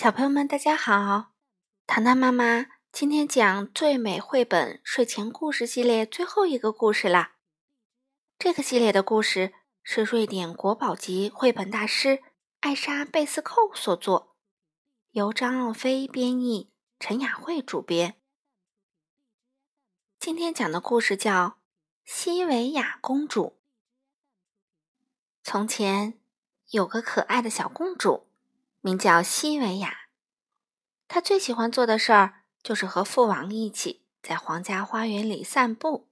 小朋友们，大家好！糖糖妈妈今天讲《最美绘本睡前故事系列》最后一个故事啦。这个系列的故事是瑞典国宝级绘本大师艾莎·贝斯寇所作，由张奥飞编译，陈雅慧主编。今天讲的故事叫《西维亚公主》。从前有个可爱的小公主。名叫西维亚，她最喜欢做的事儿就是和父王一起在皇家花园里散步。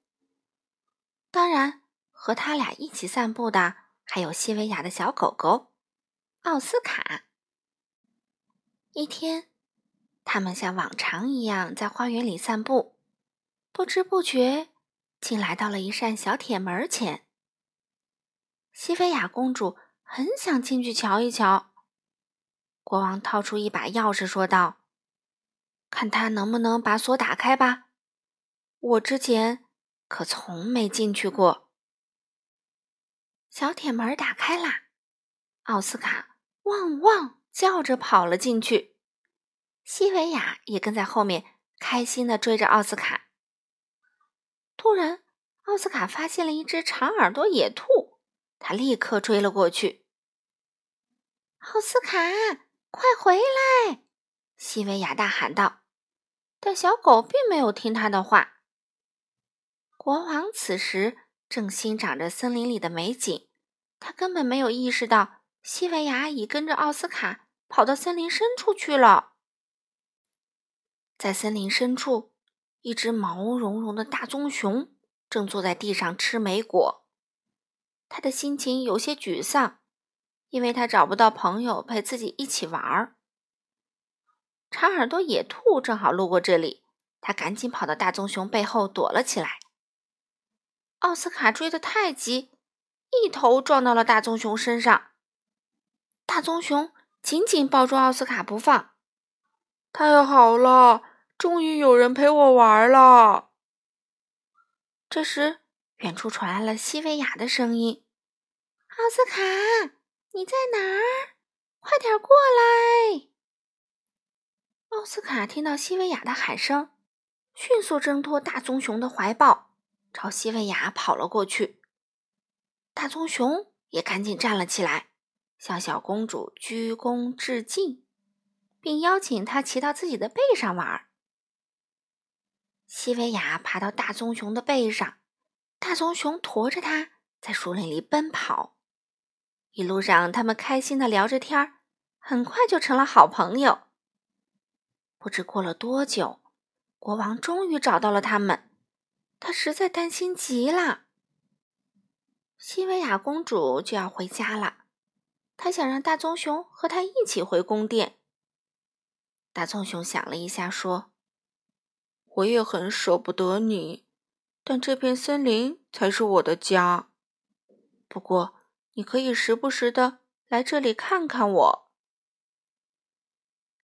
当然，和他俩一起散步的还有西维亚的小狗狗奥斯卡。一天，他们像往常一样在花园里散步，不知不觉竟来到了一扇小铁门前。西维亚公主很想进去瞧一瞧。国王掏出一把钥匙，说道：“看他能不能把锁打开吧。我之前可从没进去过。”小铁门打开啦，奥斯卡汪汪叫着跑了进去，西维亚也跟在后面，开心的追着奥斯卡。突然，奥斯卡发现了一只长耳朵野兔，他立刻追了过去。奥斯卡。快回来！西维亚大喊道。但小狗并没有听他的话。国王此时正欣赏着森林里的美景，他根本没有意识到西维亚已跟着奥斯卡跑到森林深处去了。在森林深处，一只毛茸茸的大棕熊正坐在地上吃莓果，他的心情有些沮丧。因为他找不到朋友陪自己一起玩儿，长耳朵野兔正好路过这里，他赶紧跑到大棕熊背后躲了起来。奥斯卡追得太急，一头撞到了大棕熊身上。大棕熊紧紧抱住奥斯卡不放。太好了，终于有人陪我玩了。这时，远处传来了西维亚的声音：“奥斯卡。”你在哪儿？快点过来！奥斯卡听到西维亚的喊声，迅速挣脱大棕熊的怀抱，朝西维亚跑了过去。大棕熊也赶紧站了起来，向小公主鞠躬致敬，并邀请她骑到自己的背上玩。西维亚爬到大棕熊的背上，大棕熊驮着它在树林里奔跑。一路上，他们开心的聊着天儿，很快就成了好朋友。不知过了多久，国王终于找到了他们，他实在担心极了。西维亚公主就要回家了，她想让大棕熊和她一起回宫殿。大棕熊想了一下，说：“我也很舍不得你，但这片森林才是我的家。不过……”你可以时不时的来这里看看我。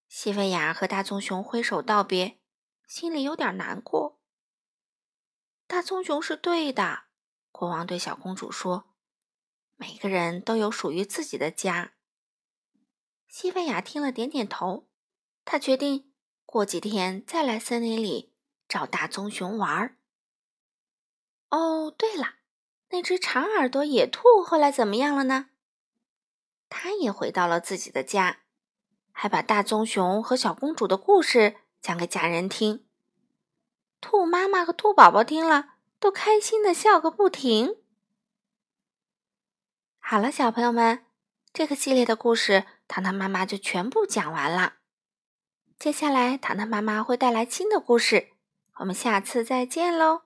西维亚和大棕熊挥手道别，心里有点难过。大棕熊是对的，国王对小公主说：“每个人都有属于自己的家。”西维亚听了点点头，他决定过几天再来森林里找大棕熊玩儿。哦，对了。那只长耳朵野兔后来怎么样了呢？它也回到了自己的家，还把大棕熊和小公主的故事讲给家人听。兔妈妈和兔宝宝听了，都开心的笑个不停。好了，小朋友们，这个系列的故事，糖糖妈妈就全部讲完了。接下来，糖糖妈妈会带来新的故事，我们下次再见喽。